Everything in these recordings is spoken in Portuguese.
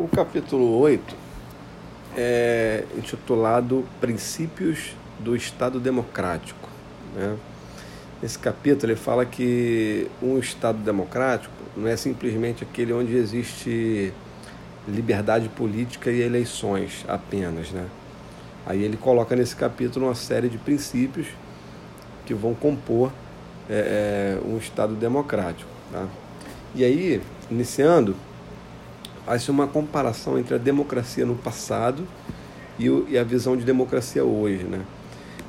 O capítulo 8 é intitulado Princípios do Estado Democrático. Né? Nesse capítulo ele fala que um Estado democrático não é simplesmente aquele onde existe liberdade política e eleições apenas. Né? Aí ele coloca nesse capítulo uma série de princípios que vão compor é, é um Estado democrático. Tá? E aí, iniciando, faz uma comparação entre a democracia no passado e, o, e a visão de democracia hoje. Né?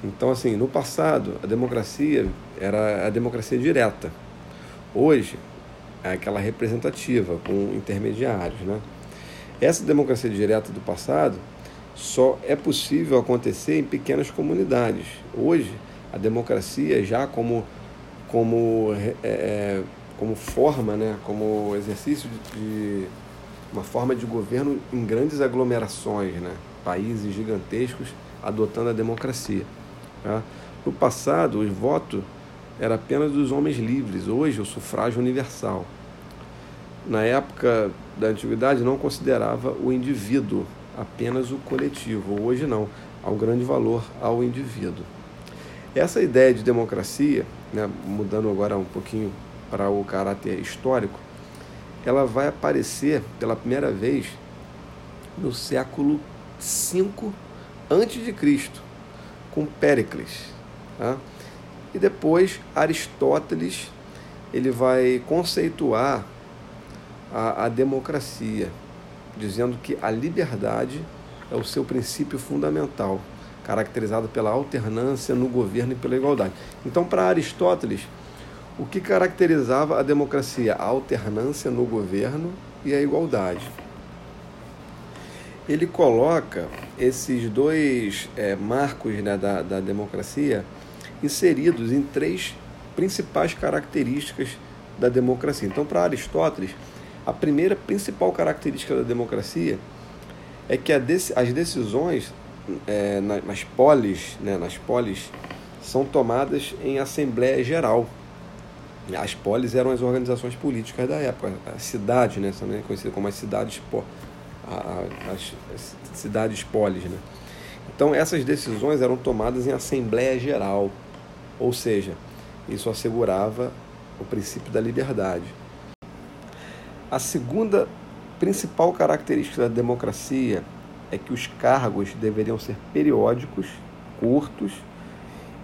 Então, assim, no passado, a democracia era a democracia direta. Hoje, é aquela representativa, com intermediários. Né? Essa democracia direta do passado só é possível acontecer em pequenas comunidades. Hoje, a democracia já como, como, é, é como forma, né, como exercício de, de, uma forma de governo em grandes aglomerações, né, países gigantescos adotando a democracia. Tá? No passado, o voto era apenas dos homens livres, hoje o sufrágio universal. Na época da antiguidade não considerava o indivíduo apenas o coletivo, hoje não, há um grande valor ao indivíduo. Essa ideia de democracia, né, mudando agora um pouquinho para o caráter histórico, ela vai aparecer pela primeira vez no século V antes de Cristo, com Péricles. Tá? E depois Aristóteles ele vai conceituar a, a democracia, dizendo que a liberdade é o seu princípio fundamental, caracterizado pela alternância no governo e pela igualdade. Então, para Aristóteles, o que caracterizava a democracia? A alternância no governo e a igualdade. Ele coloca esses dois é, marcos né, da, da democracia inseridos em três principais características da democracia. Então, para Aristóteles, a primeira principal característica da democracia é que as decisões é, nas polis, né, nas polis, são tomadas em Assembleia Geral. As polis eram as organizações políticas da época, a cidade, né, também conhecida como as cidades, as, as cidades polis. Né? Então essas decisões eram tomadas em Assembleia Geral, ou seja, isso assegurava o princípio da liberdade. A segunda principal característica da democracia é que os cargos deveriam ser periódicos, curtos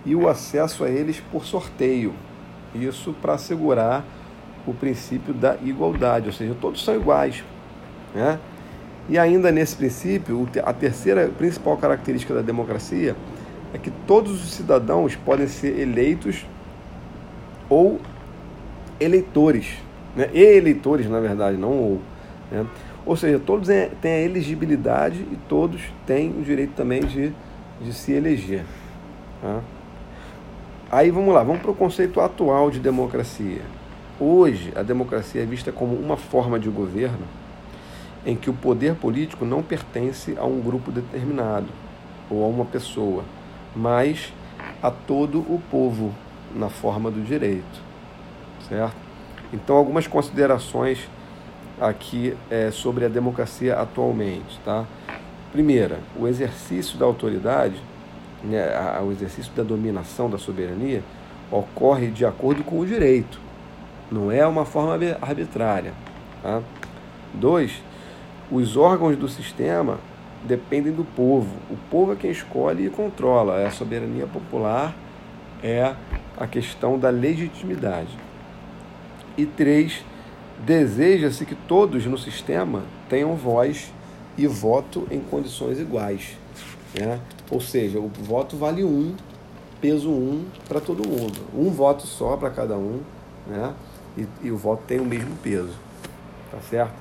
e o acesso a eles por sorteio. Isso para assegurar o princípio da igualdade, ou seja, todos são iguais. Né? E ainda nesse princípio, a terceira principal característica da democracia é que todos os cidadãos podem ser eleitos ou eleitores, né? e eleitores, na verdade, não ou. Né? Ou seja, todos têm a elegibilidade e todos têm o direito também de, de se eleger. Tá? Aí vamos lá, vamos para o conceito atual de democracia. Hoje, a democracia é vista como uma forma de governo em que o poder político não pertence a um grupo determinado ou a uma pessoa, mas a todo o povo na forma do direito, certo? Então, algumas considerações aqui é, sobre a democracia atualmente. Tá? Primeira, o exercício da autoridade, né, o exercício da dominação da soberania, ocorre de acordo com o direito, não é uma forma arbitrária. Tá? Dois, os órgãos do sistema dependem do povo. O povo é quem escolhe e controla. É a soberania popular, é a questão da legitimidade. E três, Deseja-se que todos no sistema tenham voz e voto em condições iguais. Né? Ou seja, o voto vale um, peso um para todo mundo. Um voto só para cada um, né? E, e, o voto tem o mesmo peso. Tá certo?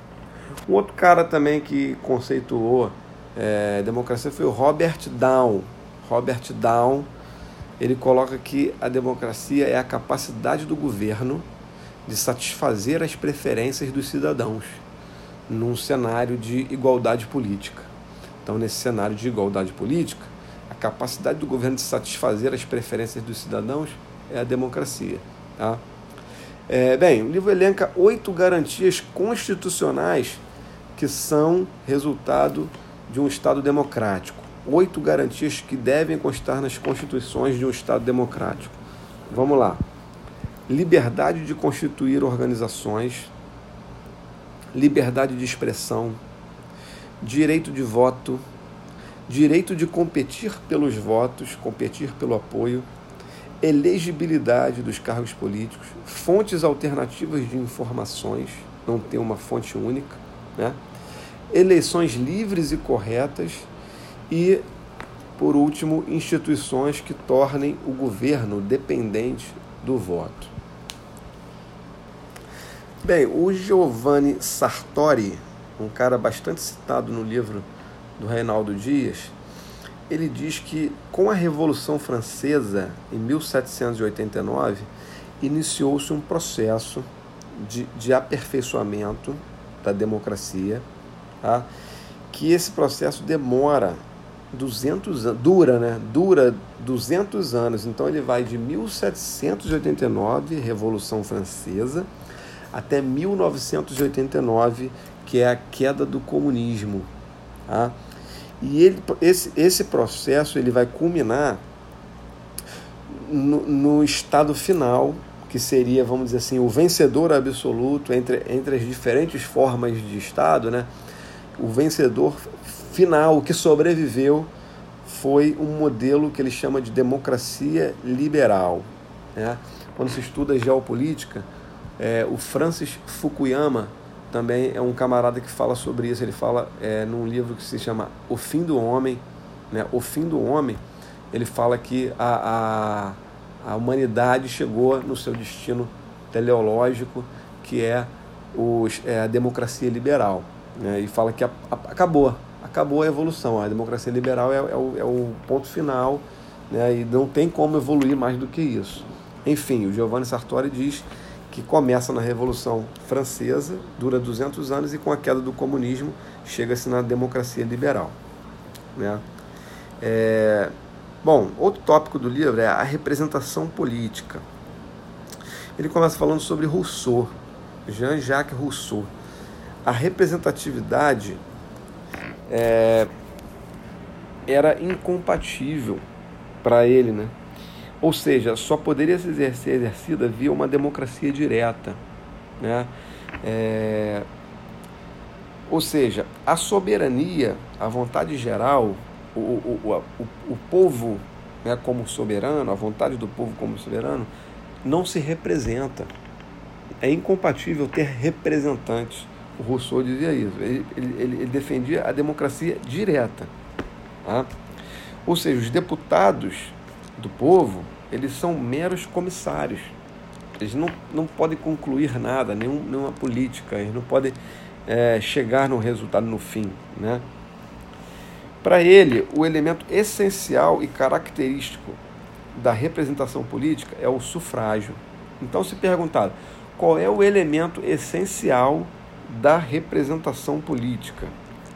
Um outro cara também que conceituou é, democracia foi o Robert Down. Robert Down, ele coloca que a democracia é a capacidade do governo de satisfazer as preferências dos cidadãos num cenário de igualdade política. Então, nesse cenário de igualdade política, a capacidade do governo de satisfazer as preferências dos cidadãos é a democracia. Tá? É, bem, o livro elenca oito garantias constitucionais que são resultado de um Estado democrático. Oito garantias que devem constar nas constituições de um Estado democrático. Vamos lá. Liberdade de constituir organizações, liberdade de expressão, direito de voto, direito de competir pelos votos, competir pelo apoio, elegibilidade dos cargos políticos, fontes alternativas de informações, não ter uma fonte única, né? eleições livres e corretas e, por último, instituições que tornem o governo dependente do voto. Bem, o Giovanni Sartori, um cara bastante citado no livro do Reinaldo Dias, ele diz que com a Revolução Francesa, em 1789, iniciou-se um processo de, de aperfeiçoamento da democracia, tá? que esse processo demora 200 anos, dura, né? Dura 200 anos. Então ele vai de 1789, Revolução Francesa, até 1989, que é a queda do comunismo. Tá? E ele, esse, esse processo ele vai culminar no, no estado final, que seria, vamos dizer assim, o vencedor absoluto entre, entre as diferentes formas de Estado, né? o vencedor final, o que sobreviveu, foi um modelo que ele chama de democracia liberal. Né? Quando se estuda geopolítica, é, o Francis Fukuyama também é um camarada que fala sobre isso. Ele fala é, num livro que se chama O Fim do Homem. Né? O Fim do Homem, ele fala que a, a, a humanidade chegou no seu destino teleológico, que é, os, é a democracia liberal. Né? E fala que a, a, acabou, acabou a evolução. A democracia liberal é, é, o, é o ponto final né? e não tem como evoluir mais do que isso. Enfim, o Giovanni Sartori diz que começa na Revolução Francesa, dura 200 anos e com a queda do comunismo chega-se na democracia liberal. Né? É... Bom, outro tópico do livro é a representação política. Ele começa falando sobre Rousseau, Jean-Jacques Rousseau. A representatividade é... era incompatível para ele, né? Ou seja, só poderia ser exercida via uma democracia direta. Né? É... Ou seja, a soberania, a vontade geral, o, o, o, o povo né, como soberano, a vontade do povo como soberano, não se representa. É incompatível ter representantes. O Rousseau dizia isso. Ele, ele, ele defendia a democracia direta. Tá? Ou seja, os deputados do povo, eles são meros comissários. Eles não, não podem concluir nada, nenhum, nenhuma política, eles não podem é, chegar no resultado no fim. Né? Para ele, o elemento essencial e característico da representação política é o sufrágio. Então, se perguntado qual é o elemento essencial da representação política,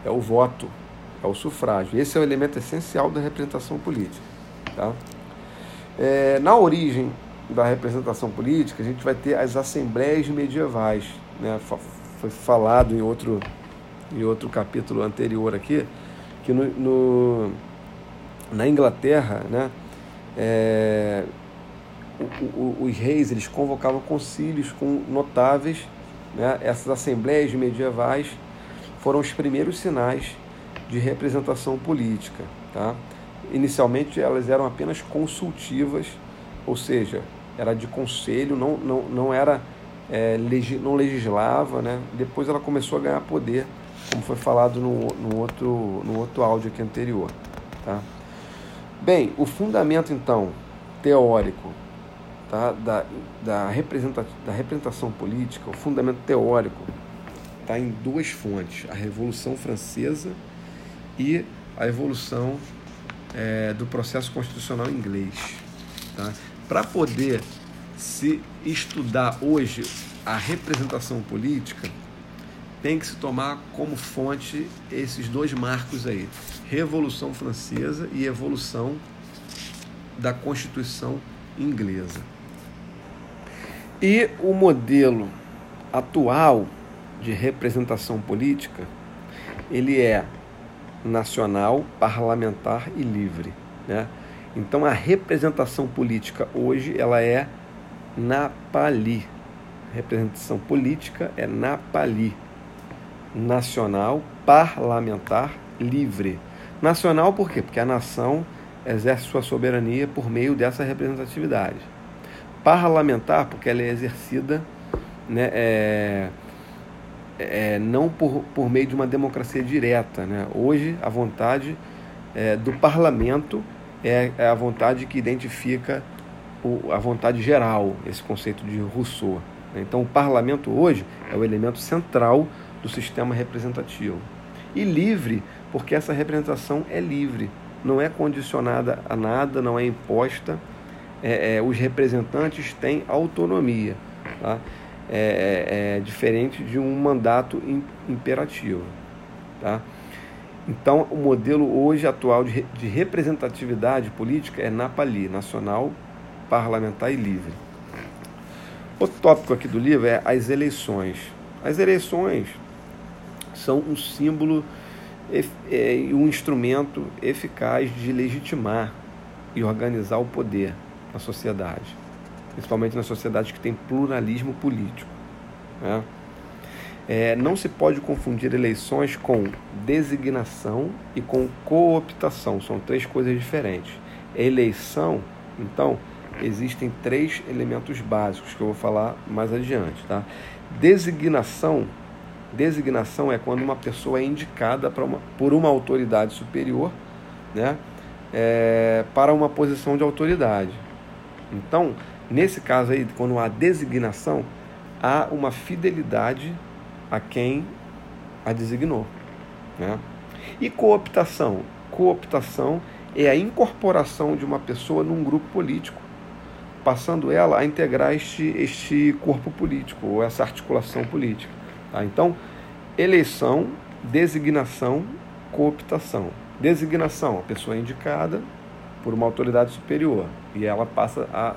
é o voto, é o sufrágio. Esse é o elemento essencial da representação política. Tá? É, na origem da representação política, a gente vai ter as assembleias medievais. Né? Foi falado em outro, em outro capítulo anterior aqui, que no, no na Inglaterra, né, é, o, o, os reis eles convocavam concílios com notáveis. Né? Essas assembleias medievais foram os primeiros sinais de representação política. Tá? Inicialmente elas eram apenas consultivas, ou seja, era de conselho, não, não, não era é, legi, não legislava, né? Depois ela começou a ganhar poder, como foi falado no, no, outro, no outro áudio aqui anterior. Tá? Bem, o fundamento então teórico tá? da, da, da representação política, o fundamento teórico está em duas fontes: a Revolução Francesa e a evolução é, do processo constitucional inglês. Tá? Para poder se estudar hoje a representação política, tem que se tomar como fonte esses dois marcos aí: Revolução Francesa e evolução da Constituição inglesa. E o modelo atual de representação política ele é nacional, parlamentar e livre. Né? Então a representação política hoje ela é na Pali. A representação política é na Pali. Nacional, parlamentar, livre. Nacional por quê? Porque a nação exerce sua soberania por meio dessa representatividade. Parlamentar, porque ela é exercida né, é, é, não por, por meio de uma democracia direta. Né? Hoje, a vontade é, do parlamento é, é, a vontade que identifica o, a vontade geral, esse conceito de Rousseau. Né? Então, o parlamento hoje é o elemento central do sistema representativo. E livre, porque essa representação é livre, não é condicionada a nada, não é imposta. É, é, os representantes têm autonomia. Tá? É, é, é diferente de um mandato imperativo. Tá? Então, o modelo hoje atual de, de representatividade política é NAPALI, Nacional, Parlamentar e Livre. Outro tópico aqui do livro é as eleições. As eleições são um símbolo é, e um instrumento eficaz de legitimar e organizar o poder na sociedade principalmente nas sociedades que têm pluralismo político. Né? É, não se pode confundir eleições com designação e com cooptação, são três coisas diferentes. Eleição, então, existem três elementos básicos que eu vou falar mais adiante. Tá? Designação, designação é quando uma pessoa é indicada uma, por uma autoridade superior né, é, para uma posição de autoridade. Então, Nesse caso aí, quando há designação, há uma fidelidade a quem a designou. Né? E cooptação? Cooptação é a incorporação de uma pessoa num grupo político, passando ela a integrar este, este corpo político, ou essa articulação política. Tá? Então, eleição, designação, cooptação. Designação, a pessoa é indicada por uma autoridade superior e ela passa a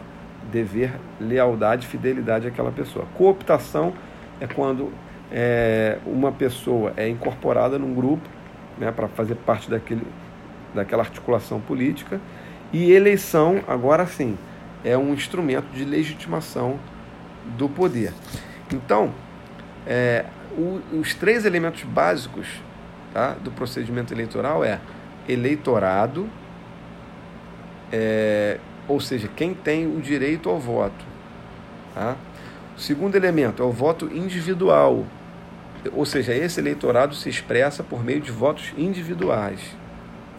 dever lealdade, fidelidade àquela pessoa. Cooptação é quando é, uma pessoa é incorporada num grupo né, para fazer parte daquele, daquela articulação política. E eleição, agora sim, é um instrumento de legitimação do poder. Então, é, o, os três elementos básicos tá, do procedimento eleitoral é eleitorado, é, ou seja, quem tem o direito ao voto. Tá? O segundo elemento é o voto individual, ou seja, esse eleitorado se expressa por meio de votos individuais.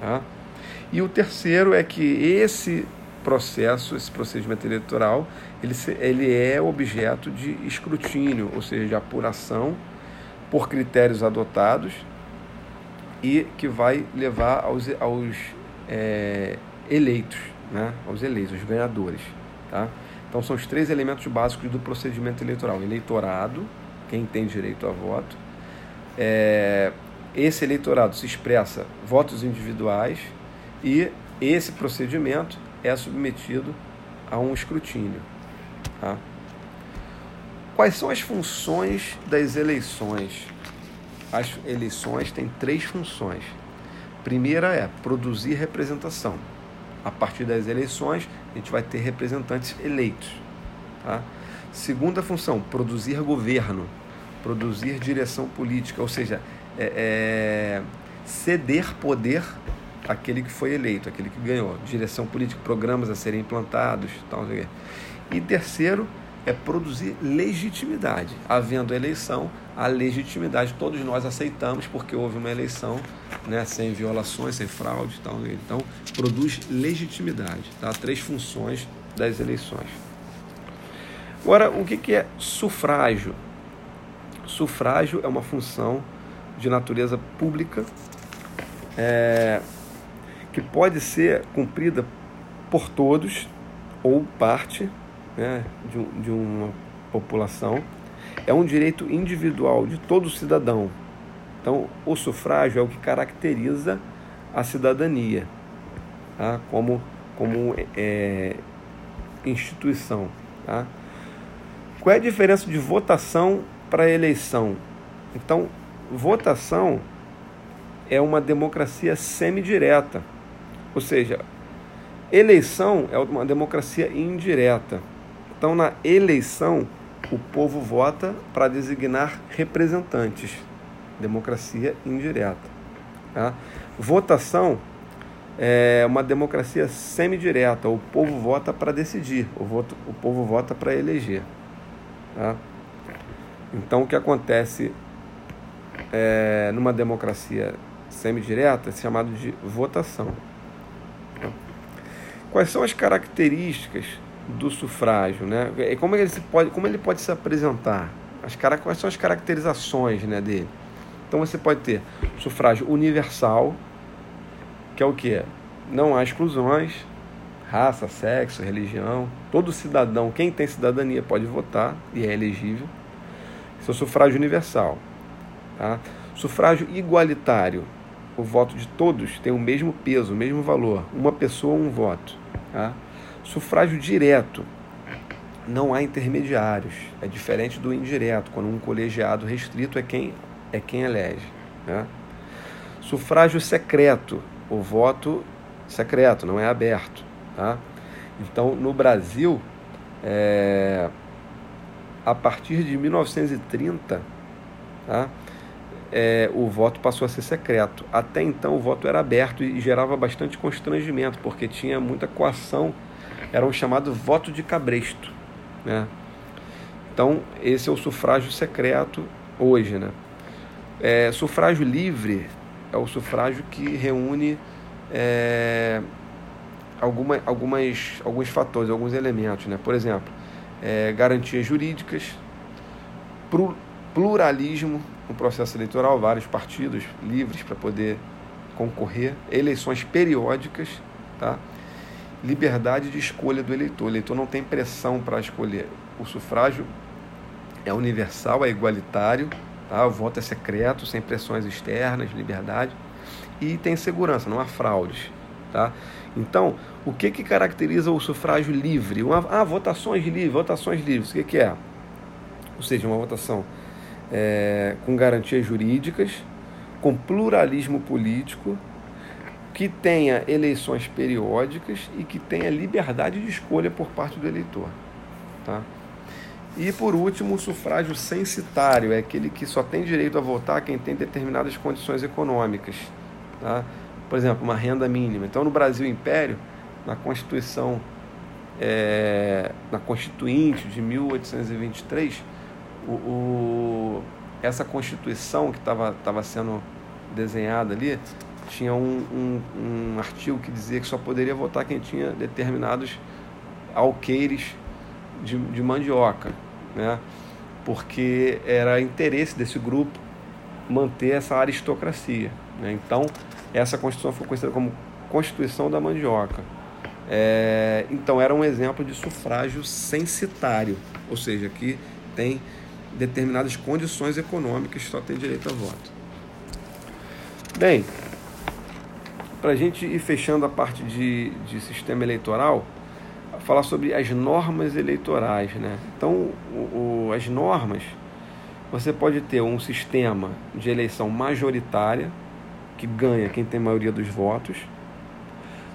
Tá? E o terceiro é que esse processo, esse procedimento eleitoral, ele, ele é objeto de escrutínio, ou seja, de apuração por critérios adotados e que vai levar aos, aos é, eleitos né, aos eleitos, os ganhadores. Tá? Então são os três elementos básicos do procedimento eleitoral: eleitorado, quem tem direito a voto. É, esse eleitorado se expressa votos individuais e esse procedimento é submetido a um escrutínio. Tá? Quais são as funções das eleições? As eleições têm três funções. Primeira é produzir representação a partir das eleições, a gente vai ter representantes eleitos. Tá? Segunda função, produzir governo, produzir direção política, ou seja, é, é, ceder poder àquele que foi eleito, aquele que ganhou, direção política, programas a serem implantados. Tal, e terceiro, é produzir legitimidade. Havendo eleição, a legitimidade todos nós aceitamos porque houve uma eleição né, sem violações, sem fraude. Tal, então, produz legitimidade. Tá? Três funções das eleições. Agora, o que é sufrágio? Sufrágio é uma função de natureza pública é, que pode ser cumprida por todos ou parte né, de, de uma população, é um direito individual de todo cidadão. Então, o sufrágio é o que caracteriza a cidadania tá? como, como é, instituição. Tá? Qual é a diferença de votação para eleição? Então, votação é uma democracia semidireta. Ou seja, eleição é uma democracia indireta. Então, na eleição, o povo vota para designar representantes. Democracia indireta. Tá? Votação é uma democracia semidireta. O povo vota para decidir, o, voto, o povo vota para eleger. Tá? Então, o que acontece é, numa democracia semidireta é chamado de votação. Quais são as características do sufrágio, né? E como ele pode, como ele pode se apresentar? As quais são as caracterizações, né, dele? Então você pode ter sufrágio universal, que é o que? Não há exclusões, raça, sexo, religião. Todo cidadão, quem tem cidadania, pode votar e é elegível. Esse é o sufrágio universal. Tá? Sufrágio igualitário. O voto de todos tem o mesmo peso, o mesmo valor. Uma pessoa, um voto. Tá? Sufrágio direto. Não há intermediários. É diferente do indireto, quando um colegiado restrito é quem, é quem elege. Né? Sufrágio secreto. O voto secreto, não é aberto. Tá? Então, no Brasil, é, a partir de 1930, tá? É, o voto passou a ser secreto. Até então, o voto era aberto e gerava bastante constrangimento, porque tinha muita coação. Era o chamado voto de cabresto. Né? Então, esse é o sufrágio secreto hoje. Né? É, sufrágio livre é o sufrágio que reúne é, alguma, algumas, alguns fatores, alguns elementos. Né? Por exemplo, é, garantias jurídicas, pluralismo no processo eleitoral, vários partidos livres para poder concorrer, eleições periódicas, tá? Liberdade de escolha do eleitor. O eleitor não tem pressão para escolher. O sufrágio é universal, é igualitário, tá? o voto é secreto, sem pressões externas, liberdade, e tem segurança, não há fraudes. Tá? Então, o que, que caracteriza o sufrágio livre? Uma, ah, votações livres, votações livres. O que, que é? Ou seja, uma votação é, com garantias jurídicas, com pluralismo político, que tenha eleições periódicas e que tenha liberdade de escolha por parte do eleitor. Tá? E por último, o sufrágio censitário é aquele que só tem direito a votar quem tem determinadas condições econômicas. Tá? Por exemplo, uma renda mínima. Então, no Brasil Império, na Constituição, é, na Constituinte de 1823, o, o essa Constituição que estava sendo desenhada ali tinha um, um, um, artigo que dizia que só poderia votar quem tinha determinados alqueires de, de mandioca, né? porque era interesse desse grupo manter essa aristocracia. Né? Então, essa Constituição foi conhecida como Constituição da Mandioca. É, então, era um exemplo de sufrágio censitário, ou seja, que tem determinadas condições econômicas que só tem direito a voto. Bem, para a gente ir fechando a parte de, de sistema eleitoral, falar sobre as normas eleitorais. Né? Então, o, o, as normas, você pode ter um sistema de eleição majoritária, que ganha quem tem maioria dos votos.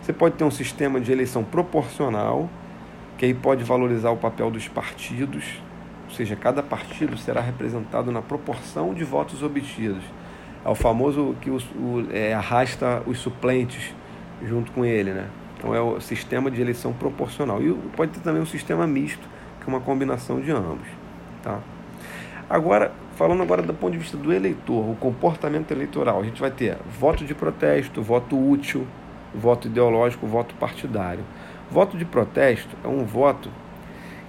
Você pode ter um sistema de eleição proporcional, que aí pode valorizar o papel dos partidos, ou seja, cada partido será representado na proporção de votos obtidos. É o famoso que o, o, é, arrasta os suplentes junto com ele, né? Então é o sistema de eleição proporcional. E pode ter também um sistema misto, que é uma combinação de ambos. Tá? Agora, falando agora do ponto de vista do eleitor, o comportamento eleitoral, a gente vai ter voto de protesto, voto útil, voto ideológico, voto partidário. Voto de protesto é um voto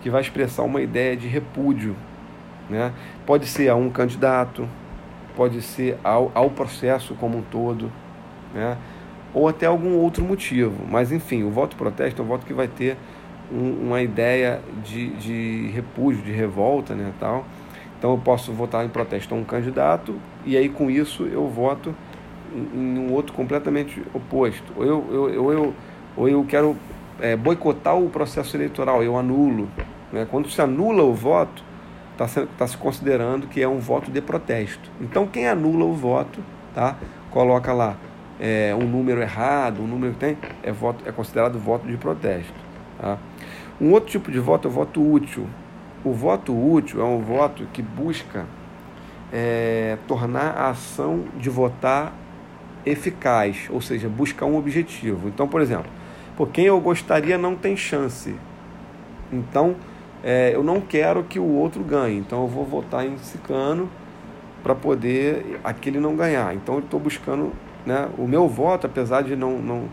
que vai expressar uma ideia de repúdio. Né? Pode ser a um candidato, pode ser ao, ao processo como um todo, né? ou até algum outro motivo. Mas, enfim, o voto protesto é um voto que vai ter um, uma ideia de, de repúdio, de revolta né, tal então eu posso votar em protesto a um candidato e aí com isso eu voto em um outro completamente oposto. Ou eu, eu, ou eu, ou eu quero é, boicotar o processo eleitoral, eu anulo. Né? Quando se anula o voto, está se, tá se considerando que é um voto de protesto. Então quem anula o voto tá? coloca lá é, um número errado, um número que tem, é, voto, é considerado voto de protesto. Tá? Um outro tipo de voto é o voto útil. O voto útil é um voto que busca é, tornar a ação de votar eficaz, ou seja, buscar um objetivo. Então, por exemplo, por quem eu gostaria não tem chance. Então, é, eu não quero que o outro ganhe. Então, eu vou votar em ciclano para poder aquele não ganhar. Então, eu estou buscando né, o meu voto, apesar de não, não,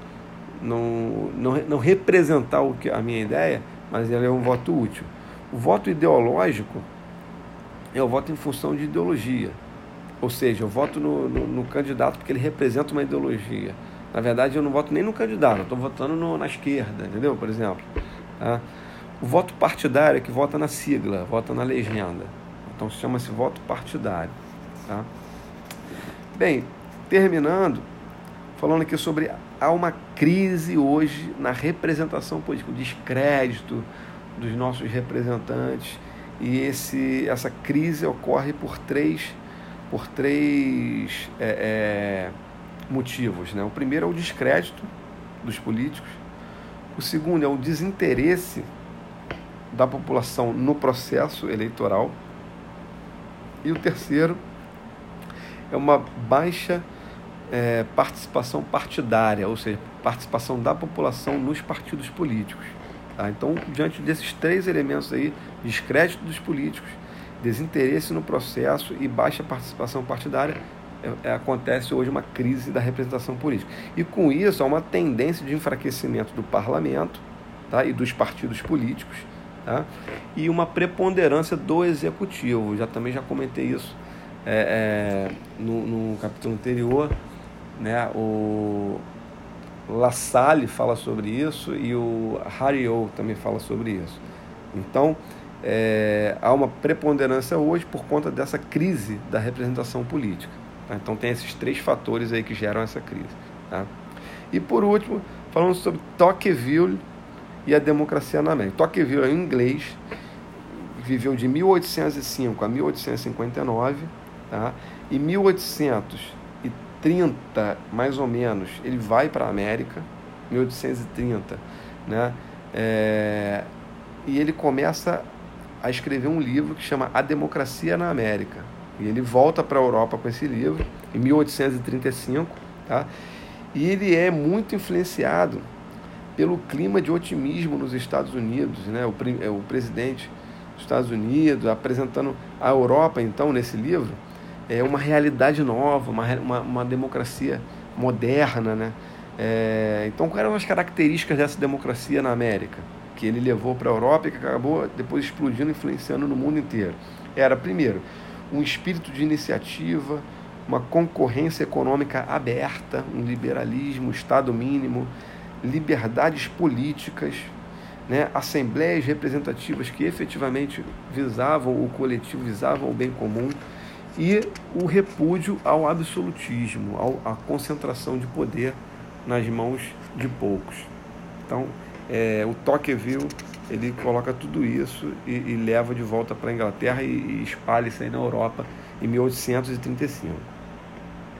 não, não, não representar o que, a minha ideia, mas ele é um voto útil. O voto ideológico é o voto em função de ideologia. Ou seja, eu voto no, no, no candidato porque ele representa uma ideologia. Na verdade, eu não voto nem no candidato, eu estou votando no, na esquerda, entendeu? Por exemplo. Tá? O voto partidário é que vota na sigla, vota na legenda. Então chama-se voto partidário. Tá? Bem, terminando, falando aqui sobre há uma crise hoje na representação política, o descrédito dos nossos representantes e esse, essa crise ocorre por três, por três é, é, motivos. Né? O primeiro é o descrédito dos políticos, o segundo é o desinteresse da população no processo eleitoral e o terceiro é uma baixa é, participação partidária, ou seja, participação da população nos partidos políticos. Tá? Então, diante desses três elementos aí, descrédito dos políticos, desinteresse no processo e baixa participação partidária, é, é, acontece hoje uma crise da representação política. E com isso há uma tendência de enfraquecimento do parlamento tá? e dos partidos políticos tá? e uma preponderância do executivo. Já também já comentei isso é, é no, no capítulo anterior né? O La Salle fala sobre isso e o Hariot também fala sobre isso. Então, é, há uma preponderância hoje por conta dessa crise da representação política. Tá? Então, tem esses três fatores aí que geram essa crise. Tá? E por último, falando sobre Tocqueville e a democracia na América. Tocqueville é em inglês, viveu de 1805 a 1859, tá? e 1800 30, mais ou menos, ele vai para a América, 1830, né? É, e ele começa a escrever um livro que chama A Democracia na América. E ele volta para a Europa com esse livro, em 1835, tá? E ele é muito influenciado pelo clima de otimismo nos Estados Unidos, né? O, é, o presidente dos Estados Unidos apresentando a Europa, então, nesse livro, é uma realidade nova, uma, uma, uma democracia moderna. Né? É, então, quais eram as características dessa democracia na América? Que ele levou para a Europa e que acabou depois explodindo, influenciando no mundo inteiro. Era, primeiro, um espírito de iniciativa, uma concorrência econômica aberta, um liberalismo, um Estado mínimo, liberdades políticas, né, assembleias representativas que efetivamente visavam o coletivo, visavam o bem comum e o repúdio ao absolutismo, ao, à concentração de poder nas mãos de poucos. Então, é, o Tocqueville ele coloca tudo isso e, e leva de volta para a Inglaterra e, e espalha isso aí na Europa em 1835.